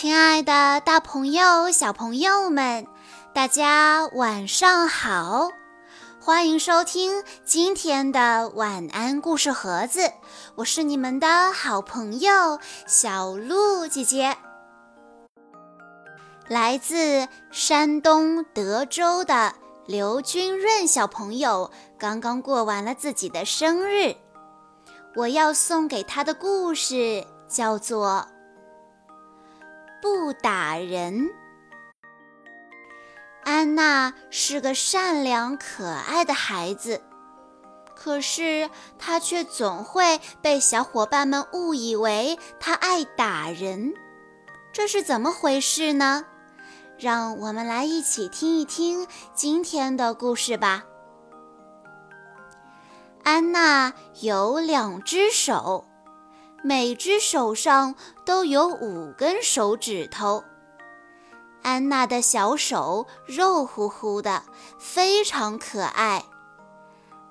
亲爱的，大朋友、小朋友们，大家晚上好！欢迎收听今天的晚安故事盒子，我是你们的好朋友小鹿姐姐。来自山东德州的刘君润小朋友刚刚过完了自己的生日，我要送给他的故事叫做。不打人。安娜是个善良可爱的孩子，可是她却总会被小伙伴们误以为她爱打人，这是怎么回事呢？让我们来一起听一听今天的故事吧。安娜有两只手。每只手上都有五根手指头。安娜的小手肉乎乎的，非常可爱。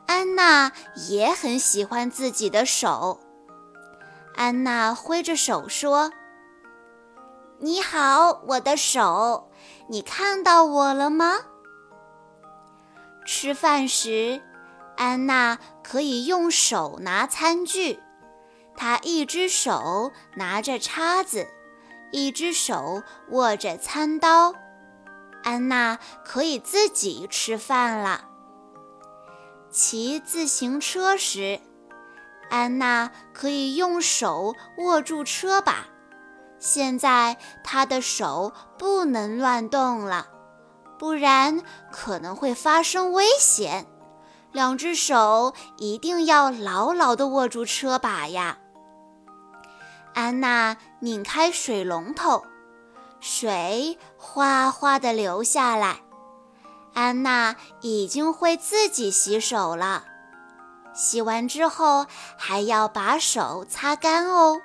安娜也很喜欢自己的手。安娜挥着手说：“你好，我的手，你看到我了吗？”吃饭时，安娜可以用手拿餐具。他一只手拿着叉子，一只手握着餐刀。安娜可以自己吃饭了。骑自行车时，安娜可以用手握住车把。现在她的手不能乱动了，不然可能会发生危险。两只手一定要牢牢地握住车把呀。安娜拧开水龙头，水哗哗地流下来。安娜已经会自己洗手了，洗完之后还要把手擦干哦。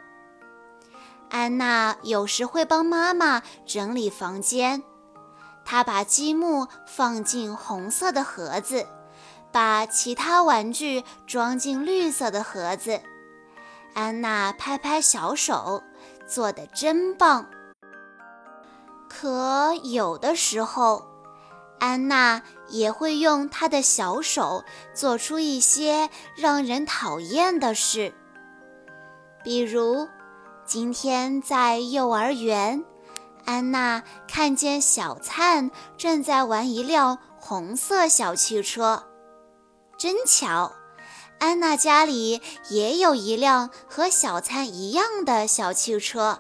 安娜有时会帮妈妈整理房间，她把积木放进红色的盒子，把其他玩具装进绿色的盒子。安娜拍拍小手，做得真棒。可有的时候，安娜也会用她的小手做出一些让人讨厌的事。比如，今天在幼儿园，安娜看见小灿正在玩一辆红色小汽车，真巧。安娜家里也有一辆和小灿一样的小汽车。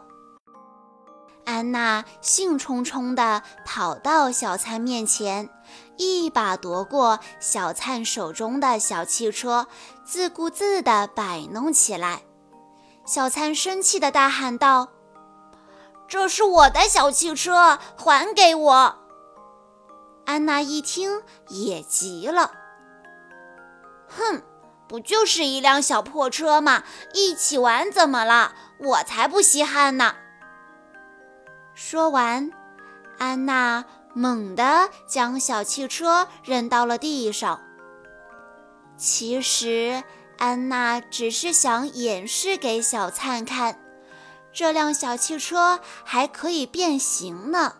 安娜兴冲冲地跑到小灿面前，一把夺过小灿手中的小汽车，自顾自地摆弄起来。小灿生气地大喊道：“这是我的小汽车，还给我！”安娜一听也急了，哼！不就是一辆小破车吗？一起玩怎么了？我才不稀罕呢！说完，安娜猛地将小汽车扔到了地上。其实，安娜只是想演示给小灿看，这辆小汽车还可以变形呢。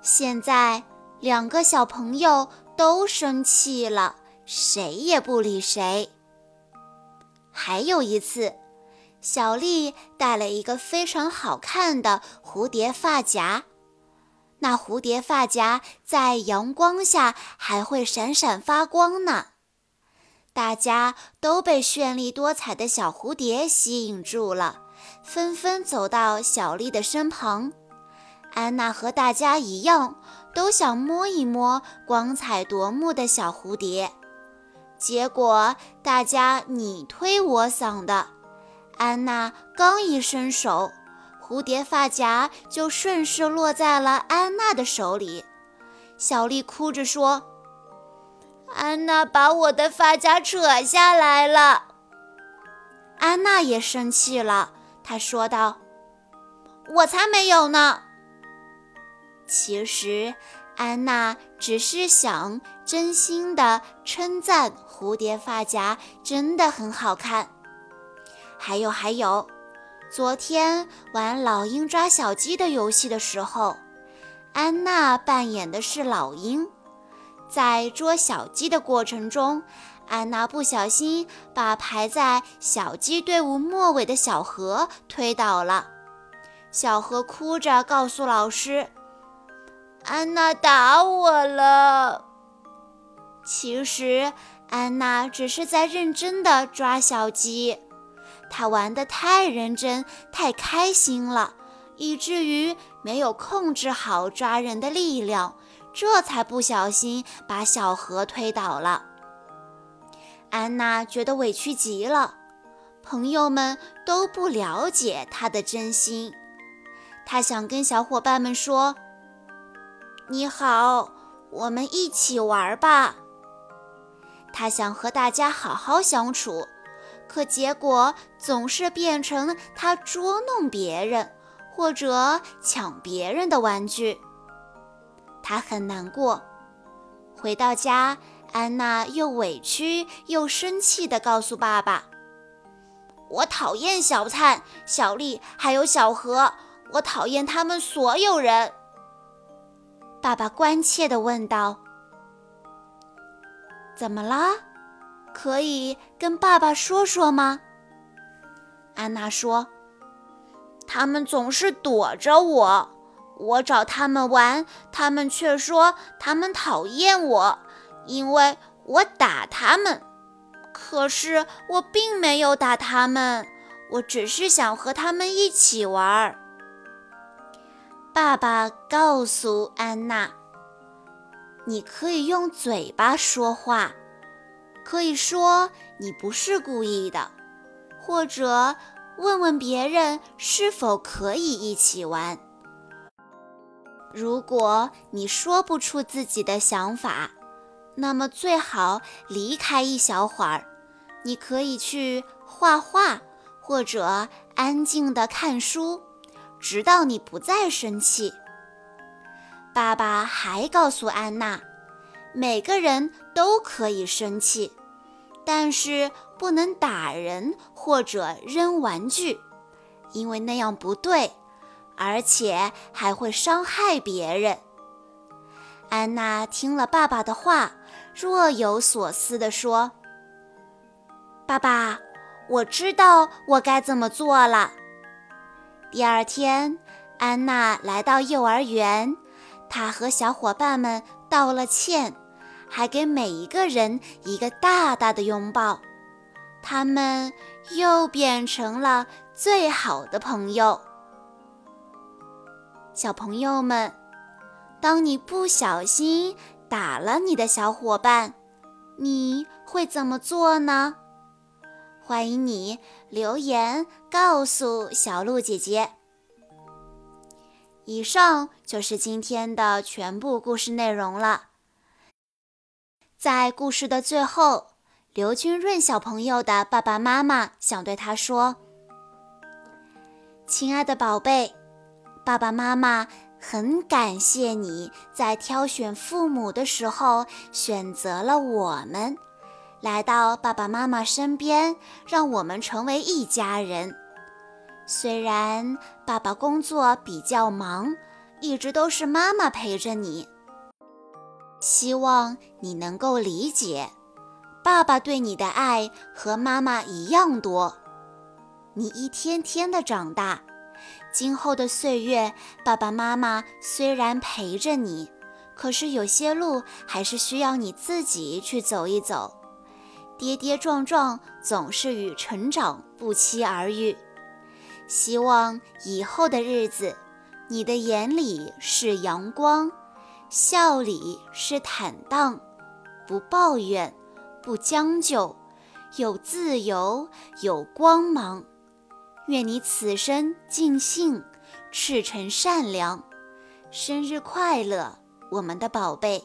现在，两个小朋友都生气了。谁也不理谁。还有一次，小丽戴了一个非常好看的蝴蝶发夹，那蝴蝶发夹在阳光下还会闪闪发光呢。大家都被绚丽多彩的小蝴蝶吸引住了，纷纷走到小丽的身旁。安娜和大家一样，都想摸一摸光彩夺目的小蝴蝶。结果大家你推我搡的，安娜刚一伸手，蝴蝶发夹就顺势落在了安娜的手里。小丽哭着说：“安娜把我的发夹扯下来了。”安娜也生气了，她说道：“我才没有呢。”其实。安娜只是想真心的称赞蝴蝶发夹真的很好看。还有还有，昨天玩老鹰抓小鸡的游戏的时候，安娜扮演的是老鹰，在捉小鸡的过程中，安娜不小心把排在小鸡队伍末尾的小河推倒了。小何哭着告诉老师：“安娜打我了。”其实，安娜只是在认真的抓小鸡。她玩得太认真、太开心了，以至于没有控制好抓人的力量，这才不小心把小河推倒了。安娜觉得委屈极了，朋友们都不了解她的真心。她想跟小伙伴们说：“你好，我们一起玩吧。”他想和大家好好相处。可结果总是变成他捉弄别人，或者抢别人的玩具，他很难过。回到家，安娜又委屈又生气地告诉爸爸：“我讨厌小灿、小丽还有小何，我讨厌他们所有人。”爸爸关切地问道：“怎么了？”可以跟爸爸说说吗？安娜说：“他们总是躲着我，我找他们玩，他们却说他们讨厌我，因为我打他们。可是我并没有打他们，我只是想和他们一起玩。”爸爸告诉安娜：“你可以用嘴巴说话。”可以说你不是故意的，或者问问别人是否可以一起玩。如果你说不出自己的想法，那么最好离开一小会儿。你可以去画画，或者安静地看书，直到你不再生气。爸爸还告诉安娜，每个人都可以生气。但是不能打人或者扔玩具，因为那样不对，而且还会伤害别人。安娜听了爸爸的话，若有所思地说：“爸爸，我知道我该怎么做了。”第二天，安娜来到幼儿园，她和小伙伴们道了歉。还给每一个人一个大大的拥抱，他们又变成了最好的朋友。小朋友们，当你不小心打了你的小伙伴，你会怎么做呢？欢迎你留言告诉小鹿姐姐。以上就是今天的全部故事内容了。在故事的最后，刘君润小朋友的爸爸妈妈想对他说：“亲爱的宝贝，爸爸妈妈很感谢你在挑选父母的时候选择了我们，来到爸爸妈妈身边，让我们成为一家人。虽然爸爸工作比较忙，一直都是妈妈陪着你。”希望你能够理解，爸爸对你的爱和妈妈一样多。你一天天的长大，今后的岁月，爸爸妈妈虽然陪着你，可是有些路还是需要你自己去走一走。跌跌撞撞总是与成长不期而遇。希望以后的日子，你的眼里是阳光。笑里是坦荡，不抱怨，不将就，有自由，有光芒。愿你此生尽兴，赤诚善良。生日快乐，我们的宝贝！